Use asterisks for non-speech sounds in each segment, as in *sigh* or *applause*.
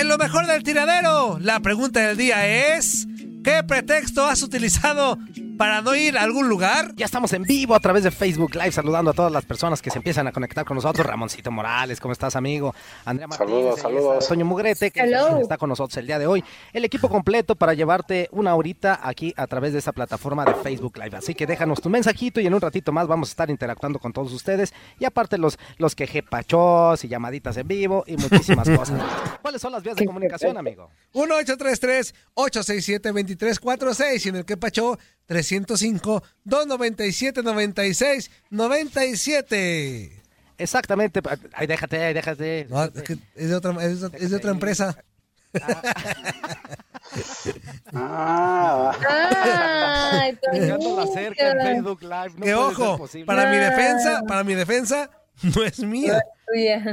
En lo mejor del tiradero, la pregunta del día es, ¿qué pretexto has utilizado para no ir a algún lugar? Ya estamos en vivo a través de Facebook Live saludando a todas las personas que se empiezan a conectar con nosotros. Ramoncito Morales, ¿cómo estás, amigo? Andrea Martínez, Saludos, ahí saludos. Toño Mugrete, que Hello. está con nosotros el día de hoy. El equipo completo para llevarte una horita aquí a través de esta plataforma de Facebook Live. Así que déjanos tu mensajito y en un ratito más vamos a estar interactuando con todos ustedes. Y aparte los, los quejepachos y llamaditas en vivo y muchísimas *laughs* cosas. ¿Cuáles son las vías de comunicación, amigo? 1-833-867-2346 y en el que pachó 305-297-96-97. Exactamente. Ay, déjate, ay, déjate. No, es, que es de otra, es de- es de otra empresa. Ah, *laughs* Ay, Dejándola cerca en Toñito. Facebook Live. No que ojo, para mi Ah. defensa, para mi defensa, *laughs* no es mía.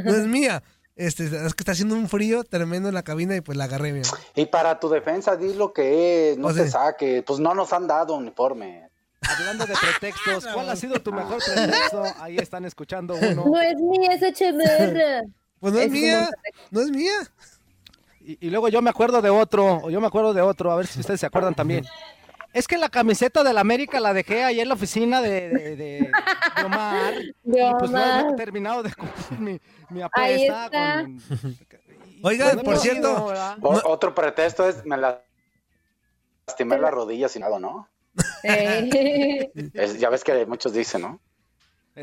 No es mía. Este, es que está haciendo un frío tremendo en la cabina y pues la agarré, mira. y para tu defensa, di lo que es, no O te sea- saque. Pues no nos han dado uniforme. Hablando de pretextos, *laughs* ¿cuál ha sido tu mejor pretexto? Ahí están escuchando uno. No es mía esa chamarra. Pues no es mía, no es mía. Y, y luego yo me acuerdo de otro, o yo me acuerdo de otro, a ver si ustedes se acuerdan también. Es que la camiseta del América la dejé ahí en la oficina de, de, de- de Omar. *laughs* De Y pues no he terminado de cumplir mi, mi Ahí apuesta. está. Con, y- Oigan, pues, por cierto. Otro pretexto es me la- lastimé la rodilla sin nada, ¿no? *laughs* Es- ya ves que muchos dicen, ¿no?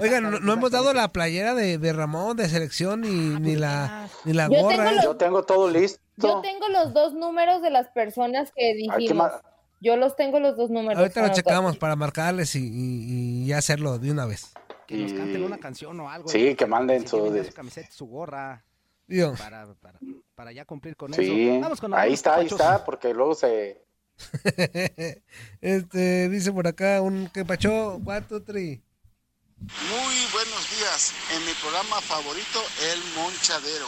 Oigan, no, no hemos dado la playera de, de Ramón de selección ni, ni la ni la Yo gorra. tengo ¿eh? los- Yo tengo todo listo. Yo tengo los dos números de las personas que Ay, dijimos. ma- Yo los tengo los dos números. Ahorita lo checamos para marcarles y, y- y ya hacerlo de una vez. Que nos canten una canción o algo. Sí, que manden su- viene camiseta, su gorra, Digo, para, para, para ya cumplir con Sí, eso. Vamos con ahí está, ahí está, porque luego se... *laughs* este dice por acá un que pachó, two, three. Muy buenos días. En mi programa favorito, El Monchadero.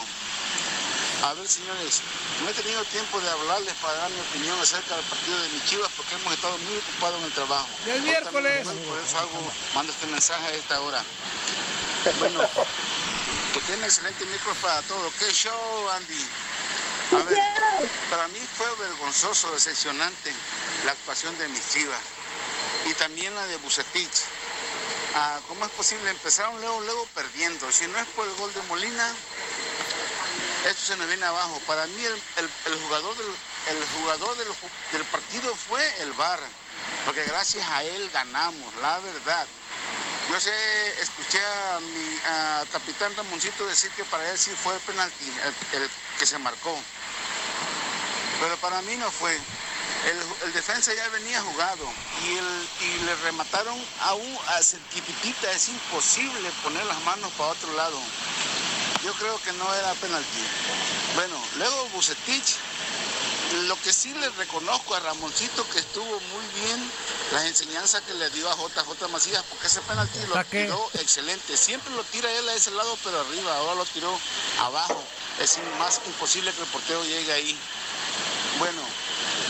A ver, señores, no he tenido tiempo de hablarles para dar mi opinión acerca del partido de mis chivas porque hemos estado muy ocupados en el trabajo. ¡Ya es Hoy miércoles! Por eso hago, mando este mensaje a esta hora. Bueno, que tiene excelente micro para todo. ¡Qué show, Andy! A ver, para mí fue vergonzoso, decepcionante la actuación de mis chivas y también la de Bucetich. Ah, ¿Cómo es posible? Empezaron luego, luego perdiendo. Si no es por el gol de Molina, esto se nos viene abajo. Para mí el, el- jugador, del, el jugador del, del partido fue el VAR, porque gracias a él ganamos, la verdad. Yo sé, escuché a mi a capitán Ramoncito decir que para él sí fue el penalti, el, que se marcó. Pero para mí no fue. El, el defensa ya venía jugado y, el, y le remataron a un a centipitita. Es imposible poner las manos para otro lado. Yo creo que no era penalti. Bueno, luego Bucetich, lo que sí le reconozco a Ramoncito que estuvo muy bien las enseñanzas que le dio a JJ Macías, porque ese penalti lo tiró excelente. Siempre lo tira él a ese lado, pero arriba, ahora lo tiró abajo. Es más imposible que el portero llegue ahí. Bueno,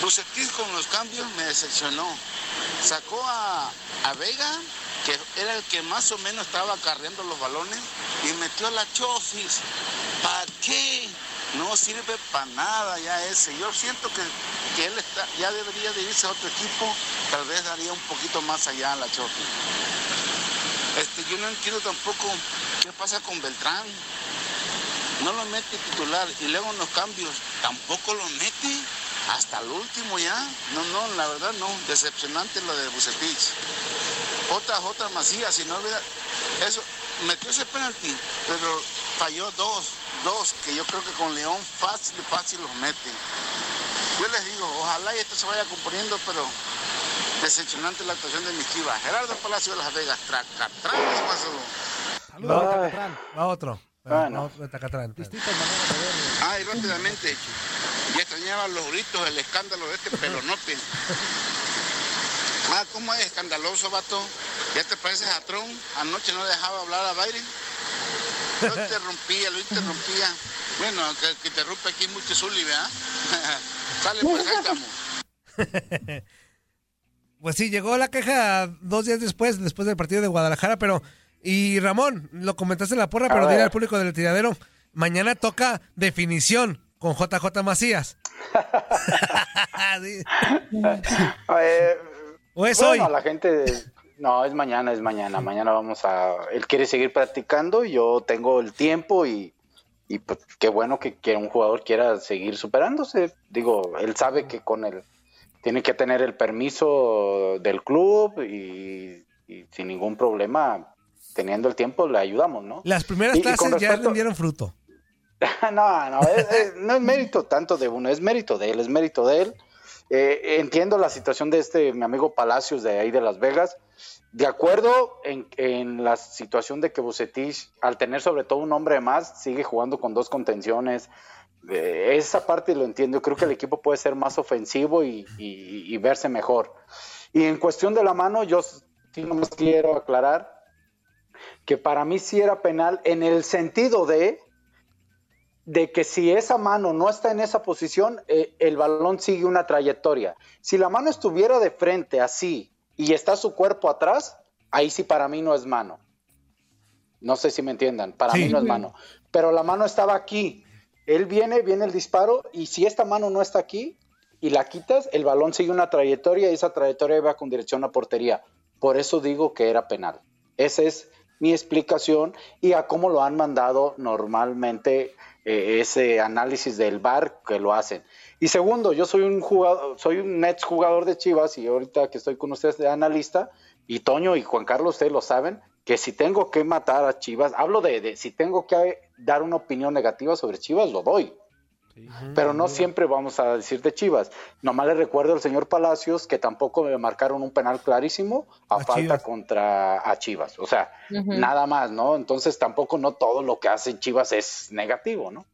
Bucetich con los cambios me decepcionó. Sacó a, a Vega, que era el que más o menos estaba carreando los balones, y metió a la Chofis. ¿Para qué? No sirve para nada ya ese. Yo siento que, que él está, ya debería de irse a otro equipo, tal vez daría un poquito más allá a la Chofis. Este, yo no entiendo tampoco qué pasa con Beltrán. No lo mete titular y luego en los cambios tampoco lo mete hasta el último ya. No, no, la verdad no. Decepcionante lo de Bucetich. JJ Macías, si no hubiera. Eso, metió ese penalti, pero falló dos, dos, que yo creo que con León fácil, fácil los mete. Yo les digo, ojalá y esto se vaya componiendo, pero decepcionante la actuación de mis chivas. Gerardo Palacio de Las Vegas, tracatrán, pasó. Saludos, Ay. Tacatrán. Va otro. Bueno. Va otro de Tacatrán. Distintas maneras de verlo. Ah, y rápidamente, ya extrañaba los gritos, el escándalo de este pelonote. *laughs* Ah, ¿cómo es escandaloso, vato? ¿Ya te pareces a Tron? Anoche no dejaba hablar a Byron. Lo *laughs* interrumpía, lo interrumpía. Bueno, que, que interrumpe aquí mucho Zully, ¿verdad? *laughs* Sale, pues ahí estamos. *laughs* Pues sí, llegó la queja dos días después, después del partido de Guadalajara, pero... Y Ramón, lo comentaste en la porra, A pero dile al público del tiradero, mañana toca definición. con JJ Macías. Sí. Eh, ¿O es bueno, hoy? la gente. No, es mañana, es mañana. Mañana vamos a. Él quiere seguir practicando y yo tengo el tiempo y. Y pues qué bueno que, que un jugador quiera seguir superándose. Digo, él sabe que con el. Tiene que tener el permiso del club y, y sin ningún problema, teniendo el tiempo, le ayudamos, ¿no? Las primeras Y- y clases con ya respecto- rindieron fruto. *laughs* no, no, es, es- no es mérito tanto de uno, es mérito de él, es mérito de él. Eh, entiendo la situación de este, mi amigo Palacios de ahí de Las Vegas. De acuerdo en, la situación de que Bucetich, al tener sobre todo un hombre más, sigue jugando con dos contenciones. Eh, esa parte lo entiendo. Creo que el equipo puede ser más ofensivo y, verse mejor. Y en cuestión de la mano, yo sí nomás quiero aclarar que para mí sí era penal en el sentido de de que si esa mano no está en esa posición, eh, el balón sigue una trayectoria. Si la mano estuviera de frente así y está su cuerpo atrás, ahí sí para mí no es mano. No sé si me entiendan, para Sí. mí no es mano. Pero la mano estaba aquí. Él viene, viene el disparo y si esta mano no está aquí y la quitas, el balón sigue una trayectoria y esa trayectoria va con dirección a portería. Por eso digo que era penal. Esa es mi explicación y a cómo lo han mandado normalmente eh, ese análisis del VAR que lo hacen. Y segundo, yo soy un jugador, soy un ex jugador de Chivas y ahorita que estoy con ustedes de analista, y Toño y Juan Carlos, ustedes lo saben, que si tengo que matar a Chivas, hablo de, de si tengo que dar una opinión negativa sobre Chivas, lo doy. Pero no siempre vamos a decir de Chivas. Nomás le recuerdo al señor Palacios que tampoco me marcaron un penal clarísimo a, A falta Chivas. contra a Chivas. O sea, nada más, ¿no? Entonces tampoco no todo lo que hace Chivas es negativo, ¿no?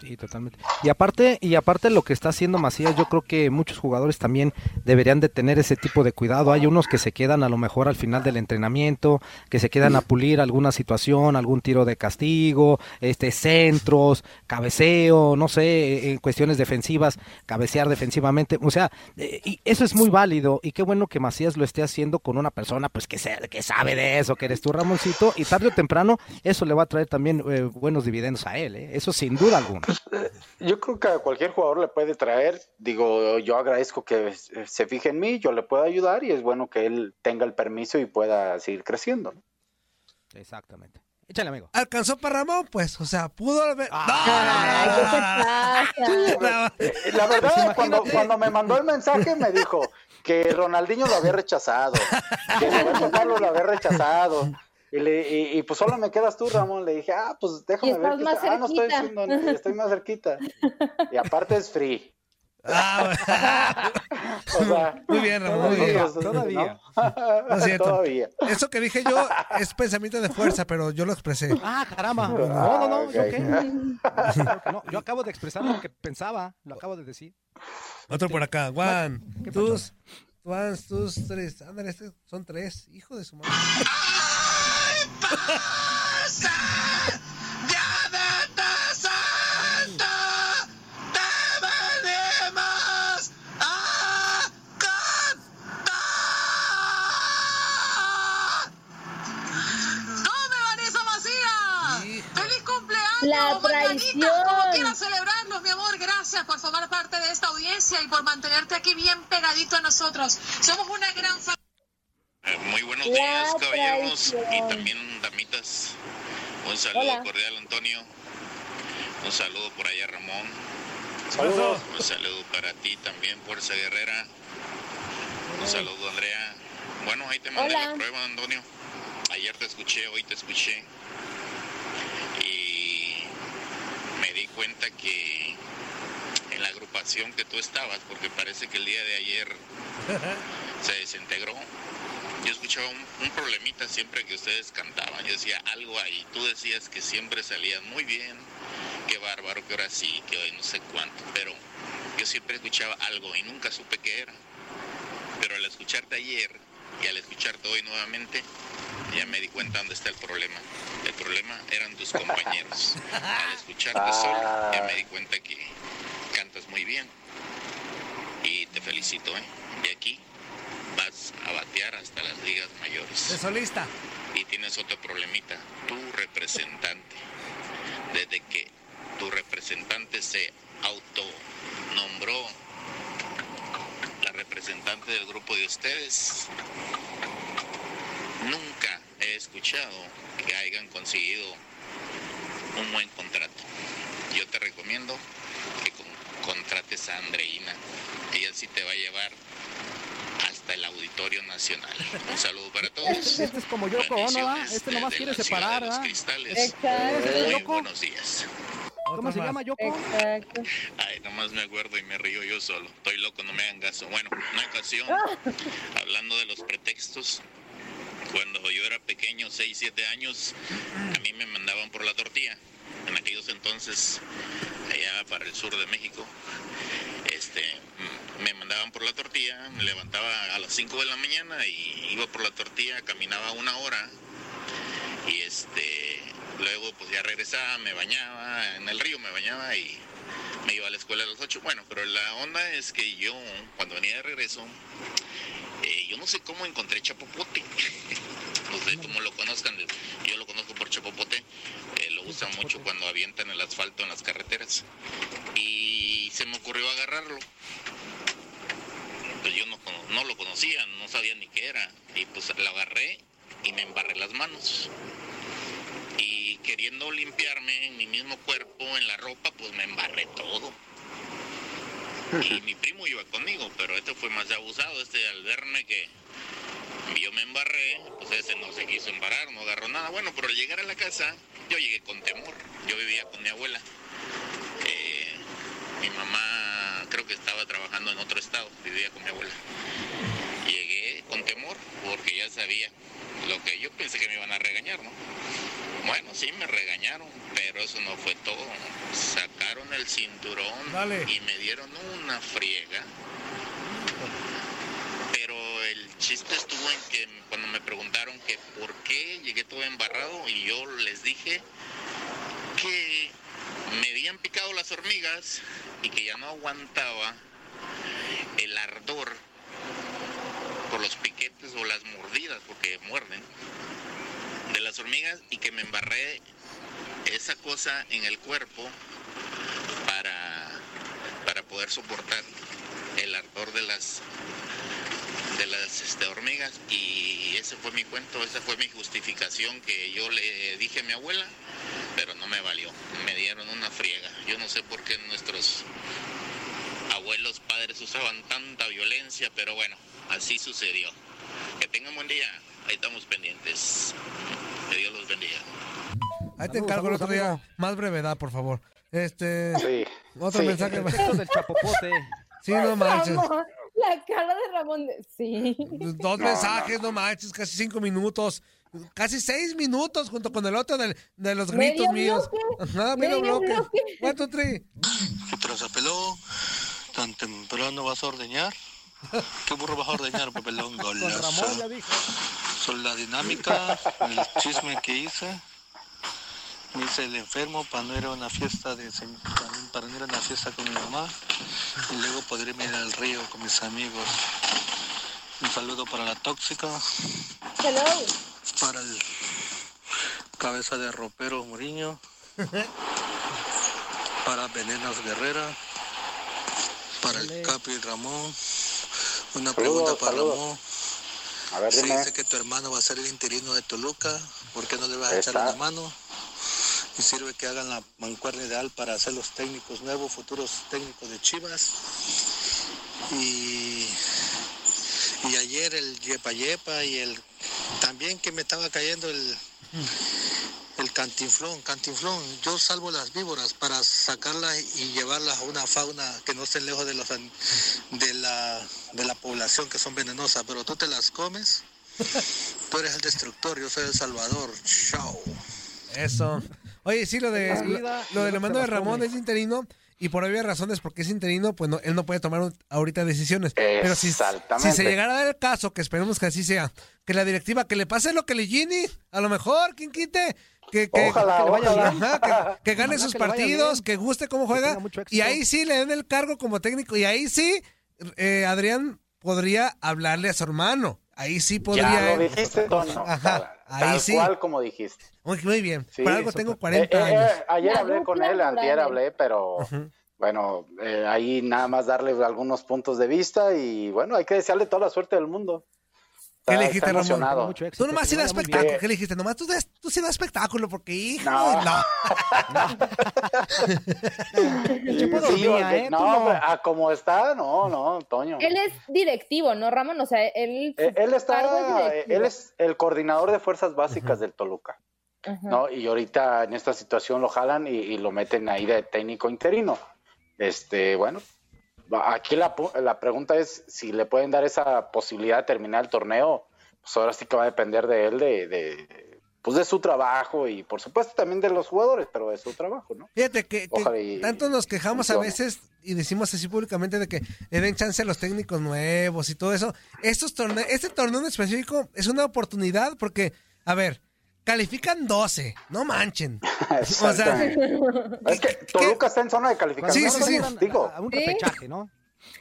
Sí, totalmente. Y aparte, y aparte lo que está haciendo Macías, yo creo que muchos jugadores también deberían de tener ese tipo de cuidado. Hay unos que se quedan a lo mejor al final del entrenamiento, que se quedan a pulir alguna situación, algún tiro de castigo, este centros, cabeceo, no sé, eh, en cuestiones defensivas, cabecear defensivamente, o sea, eh, y eso es muy válido y qué bueno que Macías lo esté haciendo con una persona pues que se- que sabe de eso, que eres tú Ramoncito y tarde o temprano eso le va a traer también eh, buenos dividendos a él, ¿eh? eso sin duda alguna. Yo creo que a cualquier jugador le puede traer, digo, yo agradezco que se fije en mí, yo le puedo ayudar y es bueno que él tenga el permiso y pueda seguir creciendo. ¿no? Exactamente. Échale, amigo. ¿Alcanzó para Ramón? Pues, o sea, pudo haber... Ay, ¿qué te pasa? No. Eh, La verdad, Pues cuando, cuando me mandó el mensaje me dijo que Ronaldinho lo había rechazado, que Roberto Carlos lo había rechazado. Y, le- y- y, pues solo me quedas tú, Ramón. Le dije, ah, pues déjame ver. estás más está- Ah, no estoy, cerquita. haciendo- estoy más cerquita. *laughs* Y aparte es free. Ah, *laughs* O sea, *laughs* muy bien, Ramón, muy bien. todavía. ¿no? No es cierto. Todavía. Eso que dije yo es pensamiento de fuerza, pero yo lo expresé. Ah, caramba. No, no, no. ¿Yo qué? No. Yo acabo de expresar lo que pensaba. Lo acabo de decir. Otro por acá. Juan, ¿Qué tus, Juan, tus tres. Ándale, este son tres. Hijo de su madre. ¡Diadema Santa! ¡Te venimos a cantar! ¡Tome, Vanessa Macías! Hijo. ¡Feliz cumpleaños! La traición. Como quieras celebrarnos, mi amor. Gracias por formar parte de esta audiencia y por mantenerte aquí bien pegadito a nosotros. Somos una gran familia. Eh, Muy buenos La días, caballeros y también Un saludo Hola. cordial, Antonio. Un saludo por allá, Ramón. Saludos. Un saludo para ti también, Fuerza Guerrera. Un saludo, Andrea. Bueno, ahí te mandé Hola. la prueba, Antonio. Ayer te escuché, hoy te escuché. Y me di cuenta que en la agrupación que tú estabas, porque parece que el día de ayer *laughs* se desintegró. Yo escuchaba un, un problemita siempre que ustedes cantaban. Yo decía algo ahí. Tú decías que siempre salían muy bien. Qué bárbaro, que ahora sí, que hoy no sé cuánto. Pero yo siempre escuchaba algo y nunca supe qué era. Pero al escucharte ayer y al escucharte hoy nuevamente, ya me di cuenta dónde está el problema. El problema eran tus compañeros. Al escucharte solo, ya me di cuenta que cantas muy bien. Y te felicito, ¿eh? De aquí vas a batear hasta las ligas De mayores. solista. Y tienes otro problemita, tu representante. Desde que tu representante se autonombró la representante del grupo de ustedes, nunca he escuchado que hayan conseguido un buen contrato. Yo te recomiendo que con- contrates a Andreina. Ella sí te va a llevar Auditorio Nacional. Un saludo para todos. Este es como Yoko Ono, ¿ah? Este nomás quiere separar, ¿ah? cristales. Exacto. Muy Yoko? buenos días. ¿Cómo se llama. Yoko? Exacto. Ay, nomás me acuerdo y me río yo solo. Estoy loco, no me hagan caso. Bueno, una ocasión, *laughs* hablando de los pretextos, cuando yo era pequeño, 6, 7 años, a mí me mandaban por la tortilla. En aquellos entonces, allá para el sur de México, este, por la tortilla, me levantaba a las 5 de la mañana y iba por la tortilla, caminaba una hora y este, luego pues ya regresaba, me bañaba, en el río me bañaba y me iba a la escuela a las 8. Bueno, pero la onda es que yo, cuando venía de regreso, eh, yo no sé cómo encontré Chapopote. *laughs* no sé cómo lo conozcan, yo lo conozco por Chapopote. eh, lo usan mucho cuando avientan el asfalto en las carreteras. Y se me ocurrió agarrarlo. No, lo conocía, no sabía ni qué era. Y pues lo agarré y me embarré las manos. Y queriendo limpiarme en mi mismo cuerpo, en la ropa, pues me embarré todo. Y mi primo iba conmigo, pero este fue más abusado. Este al verme que yo me embarré, pues ese no se quiso embarrar, no agarró nada. Bueno, pero al llegar a la casa, yo llegué con temor. Yo vivía con mi abuela. Eh, mi mamá creo que estaba trabajando en otro estado, vivía con mi abuela. Llegué con temor porque ya sabía lo que yo pensé que me iban a regañar, ¿no? Bueno, sí, me regañaron, pero eso no fue todo. Sacaron el cinturón Dale. y me dieron una friega. Pero el chiste estuvo en que cuando me preguntaron que por qué llegué todo embarrado y yo les dije que me habían picado las hormigas y que ya no aguantaba el ardor por los piquetes o las mordidas, porque muerden, de las hormigas y que me embarré esa cosa en el cuerpo para, para poder soportar el ardor de las de las este, hormigas y ese fue mi cuento, esa fue mi justificación que yo le dije a mi abuela, pero no me valió, me dieron una friega. Yo no sé por qué nuestros abuelos, padres usaban tanta violencia, pero bueno, así sucedió. Que tengan buen día, ahí estamos pendientes. Que Dios los bendiga. Ahí te encargo el otro día. Más brevedad, por favor. Este. Sí. Otro sí. mensaje. Esto del chapopote. Sí, no manches. La cara de Ramón. de- Sí. Dos *laughs* No, mensajes, no manches, casi cinco minutos. Casi seis minutos junto con el otro del- de, los gritos Medio míos. bloque. Ajá, medio Medio bloque. bloque. One, two, three. ¿Qué? ¿Tan temprano vas a ordeñar? ¿Qué burro vas a ordeñar, papelón? Con Ramón ya Golazo. dijo. Son la dinámica, el chisme que hice. Me hice el enfermo para no ir a una fiesta de para no ir a una fiesta con mi mamá y luego poder irme al río con mis amigos. Un saludo para la tóxica, Hello. para el cabeza de ropero Muriño, para Venenas Guerrera, para el Capi Ramón. Una pregunta para saludos. Ramón. A ver, Se dime. dice que tu hermano va a ser el interino de Toluca. ¿Por qué no le vas a echar la mano? Y sirve que hagan la mancuerna ideal para hacer los técnicos nuevos, futuros técnicos de Chivas. Y, y ayer el Yepa Yepa y el también que me estaba cayendo el, el cantinflón, cantinflón. Yo salvo las víboras para sacarlas y llevarlas a una fauna que no estén lejos de, los, de, la, de la población que son venenosas, pero tú te las comes. *laughs* Tú eres el destructor, yo soy el salvador. Chao. Eso. Oye, sí, lo de lo, lo del no hermano se de Ramón es interino y por obvias razones, porque es interino, pues no, él no puede tomar ahorita decisiones. Pero si, si se llegara a dar el caso, que esperemos que así sea, que la directiva, que le pase lo que le Gini, a lo mejor, quien quite, que, que, Ojalá, que le vaya ojalá. bien, ajá, que, que *laughs* gane Ojalá sus partidos, que guste cómo juega, y ahí sí le den el cargo como técnico, y ahí sí, eh, Adrián podría hablarle a su hermano. Ahí sí podría. Ya lo dijiste, Toño. Ajá. Ahí tal sí. cual como dijiste. Muy, muy bien. Sí, Por algo tengo 40 Eh, eh, años. eh, ayer La hablé con él, antier hablé, pero bueno, eh, ahí nada más darle algunos puntos de vista y bueno, hay que desearle toda la suerte del mundo. ¿Qué Está- le dijiste, Ramón? Mucho éxito, Tú nomás das espectáculo. ¿Qué le dijiste? Nomás tú, des- tú sí das espectáculo porque, hijo, No. no. *laughs* Sí, dormía, ¿eh? No, no. a como está, no, no, Toño. Él es directivo, ¿no, Ramón? O sea, él. Eh, él está, es directivo. él es el coordinador de fuerzas básicas del Toluca. ¿no? Y ahorita en esta situación lo jalan y, y lo meten ahí de técnico interino. Este, bueno, aquí la, pu- la pregunta es si le pueden dar esa posibilidad de terminar el torneo, pues ahora sí que va a depender de él, de, de pues de su trabajo y por supuesto también de los jugadores, pero de su trabajo, ¿no? Fíjate que, que tanto nos quejamos a veces y decimos así públicamente de que le den chance a los técnicos nuevos y todo eso. Estos torne este torneo en específico es una oportunidad porque, a ver, califican 12, no manchen. *laughs* O sea, *laughs* es que Toluca está en zona de calificación. Sí, sí, sí. ¿no? Digo, A un repechaje, ¿no?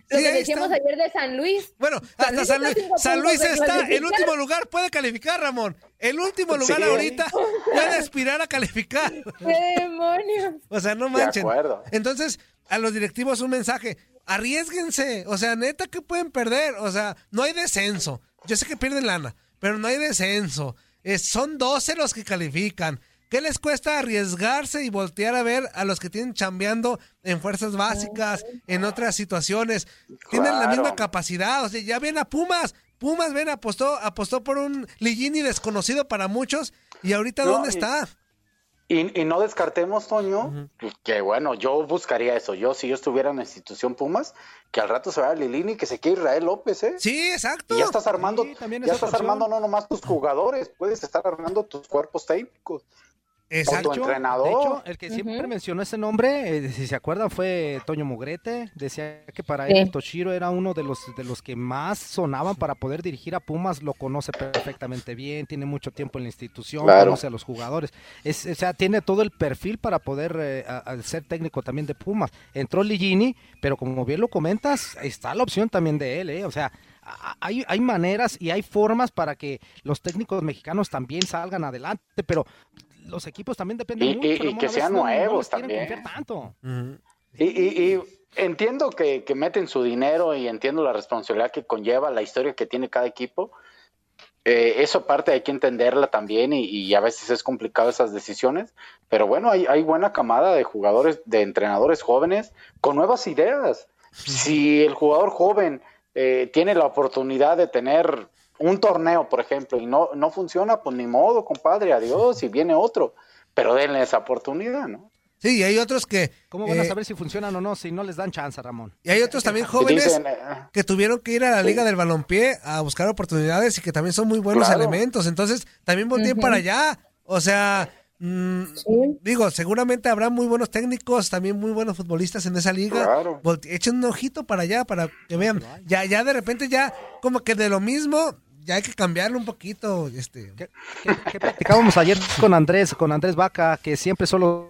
Lo Sí, que decíamos está. ayer de San Luis. Bueno, San hasta Luis San está Luis, San de está, el clasificar. último lugar puede calificar, Ramón. El último lugar Sí. ahorita puede aspirar a calificar. *laughs* ¡Qué demonios! O sea, no De manchen. acuerdo. Entonces, a los directivos un mensaje. Arriesguense. O sea, neta, que pueden perder? O sea, no hay descenso. Yo sé que pierden lana, pero no hay descenso. Son 12 los que califican. ¿Qué les cuesta arriesgarse y voltear a ver a los que tienen chambeando en fuerzas básicas, en otras situaciones? Tienen la misma capacidad. O sea, ya ven a Pumas. Pumas, ven, apostó, apostó por un Ligini desconocido para muchos. ¿Y ahorita No, dónde y- está? Y, y no descartemos, Toño, que bueno, yo buscaría eso. Yo, si yo estuviera en la institución Pumas, que al rato se vaya Lilini, que se quede Israel López, ¿eh? Sí, exacto. Y ya estás armando, Sí, ya estás opción. armando no nomás tus jugadores, puedes estar armando tus cuerpos técnicos. Exacto. tu entrenador. De hecho, el que siempre mencionó ese nombre, eh, si se acuerdan, fue Toño Mugrete. Decía que para Sí. él Toshiro era uno de los, de los que más sonaban para poder dirigir a Pumas. Lo conoce perfectamente bien, tiene mucho tiempo en la institución, Claro. conoce a los jugadores. Es, o sea, tiene todo el perfil para poder eh, a- a ser técnico también de Pumas. Entró Ligini, pero como bien lo comentas, está la opción también de él. ¿eh? O sea, hay, hay maneras y hay formas para que los técnicos mexicanos también salgan adelante, pero los equipos también dependen Y- mucho. y- y que sean no- no nuevos quieren también. tanto. Y, y- y entiendo que, que meten su dinero y entiendo la responsabilidad que conlleva la historia que tiene cada equipo. Eh, eso aparte hay que entenderla también y, y a veces es complicado esas decisiones, pero bueno, hay, hay buena camada de jugadores, de entrenadores jóvenes con nuevas ideas. Si el jugador joven eh, tiene la oportunidad de tener un torneo, por ejemplo, y no, no funciona, pues ni modo, compadre, adiós, y viene otro, pero denle esa oportunidad, ¿no? Sí, y hay otros que. ¿Cómo van a eh, saber si funcionan o no si no les dan chance, Ramón? Y hay otros también jóvenes dicen, eh, que tuvieron que ir a la Liga del Balompié a buscar oportunidades y que también son muy buenos Claro. elementos. Entonces, también volteen para allá. O sea, mm, Sí. digo, seguramente habrá muy buenos técnicos, también muy buenos futbolistas en esa liga. Claro. Volte- echen un ojito para allá para que vean. Ya, ya de repente ya, como que de lo mismo, ya hay que cambiarlo un poquito. Este. ¿Qué, qué- qué platicábamos ayer con Andrés, con Andrés Vaca, que siempre son los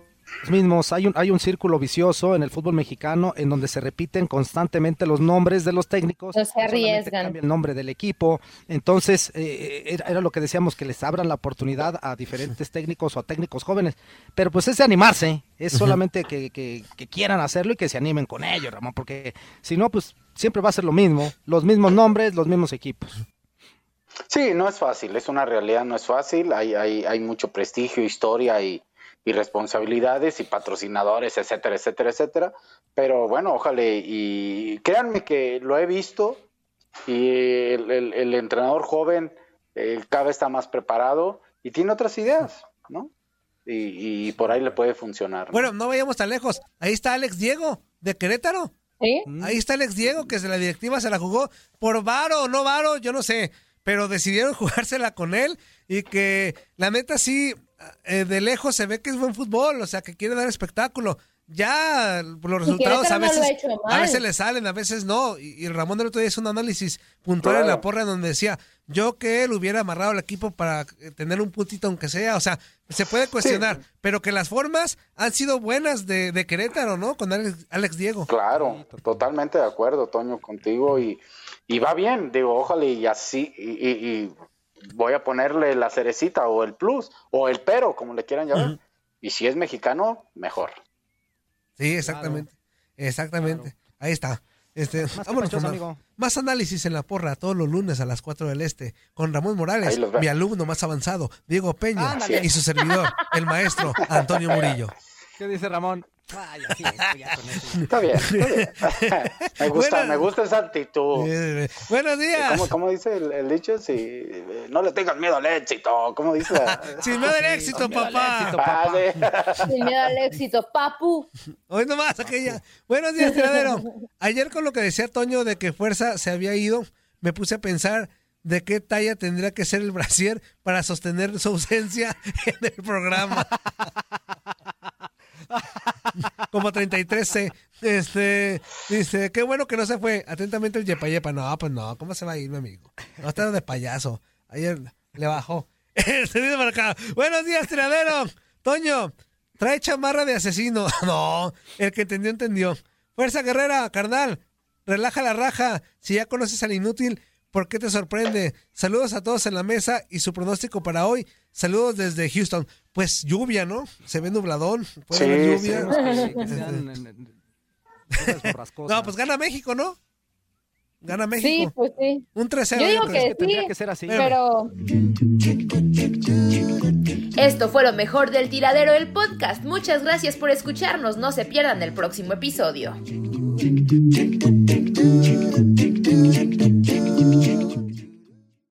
mismos. Hay un, hay un círculo vicioso en el fútbol mexicano en donde se repiten constantemente los nombres de los técnicos. No se arriesgan. cambia el nombre del equipo. Entonces, eh, era, era lo que decíamos, que les abran la oportunidad a diferentes técnicos o a técnicos jóvenes. Pero pues es de animarse, es solamente que, que- que quieran hacerlo y que se animen con ello, Ramón, porque si no, pues siempre va a ser lo mismo, los mismos nombres, los mismos equipos. Sí, no es fácil, es una realidad, no es fácil, hay, hay, hay mucho prestigio, historia y, y responsabilidades y patrocinadores, etcétera, etcétera, etcétera. Pero bueno, ojalá y créanme que lo he visto y el, el- el entrenador joven eh, cada vez está más preparado y tiene otras ideas, ¿no? Y, y por ahí le puede funcionar. ¿no? Bueno, no vayamos tan lejos. Ahí está Alex Diego, de Querétaro. ¿Sí? Ahí está Alex Diego, que de la directiva se la jugó por varo o no varo, yo no sé, pero decidieron *laughs* jugársela con él y que la neta sí, eh, de lejos se ve que es buen fútbol, o sea, que quiere dar espectáculo. Ya los resultados a Querétaro no lo veces, a veces le salen, a veces no. Y, y Ramón del otro día hizo un análisis puntual en la porra donde decía, yo que él hubiera amarrado al equipo para eh, tener un puntito aunque sea, o sea, se puede cuestionar, pero que las formas han sido buenas de, de Querétaro, ¿no? Con Alex, Alex Diego. Claro, totalmente de acuerdo, Toño, contigo y, y va bien, digo, ojalá y así, y, y- y voy a ponerle la cerecita o el plus o el pero, como le quieran llamar. Y si es mexicano, mejor. Sí, exactamente. Exactamente. Ahí está. Este, Más vámonos con panchoso, más, amigo. más análisis en la porra todos los lunes a las 4 del Este con Ramón Morales, mi alumno más avanzado, Diego Peña Ándale. y su servidor, el maestro Antonio Murillo. ¿Qué dice Ramón? Ya con eso. Está bien. está bien. *laughs* me gusta, me gusta esa actitud. Eh, buenos días. ¿Cómo, cómo dice el, el dicho? Si eh, no le tengas miedo al éxito. ¿Cómo dice? la- Sin miedo al éxito, papá. Ah. Sin miedo al éxito, papu. Hoy nomás aquella. Buenos días, tiradero. Ayer con lo que decía Toño de que Fuerza se había ido, me puse a pensar de qué talla tendría que ser el brasier para sostener su ausencia *laughs* en el programa. *laughs* Como 33C. Este, dice, qué bueno que no se fue. Atentamente el Yepa Yepa. No, pues no, ¿cómo se va a ir, mi amigo? No está de payaso. Ayer le bajó. *laughs* Este viene para acá. Buenos días, tiradero. Toño, trae chamarra de asesino. *laughs* No, el que entendió, entendió. Fuerza guerrera, carnal. Relaja la raja. Si ya conoces al inútil, ¿por qué te sorprende? Saludos a todos en la mesa y su pronóstico para hoy. Saludos desde Houston. Pues lluvia, ¿no? Se ve nubladón. Puede Sí, haber lluvia. No, pues gana México, ¿no? Gana Sí, México. pues sí. Un 3-0. Yo digo yo creo. que que tendría sí, que ser así. pero Esto fue lo mejor del tiradero del podcast. Muchas gracias por escucharnos. No se pierdan el próximo episodio.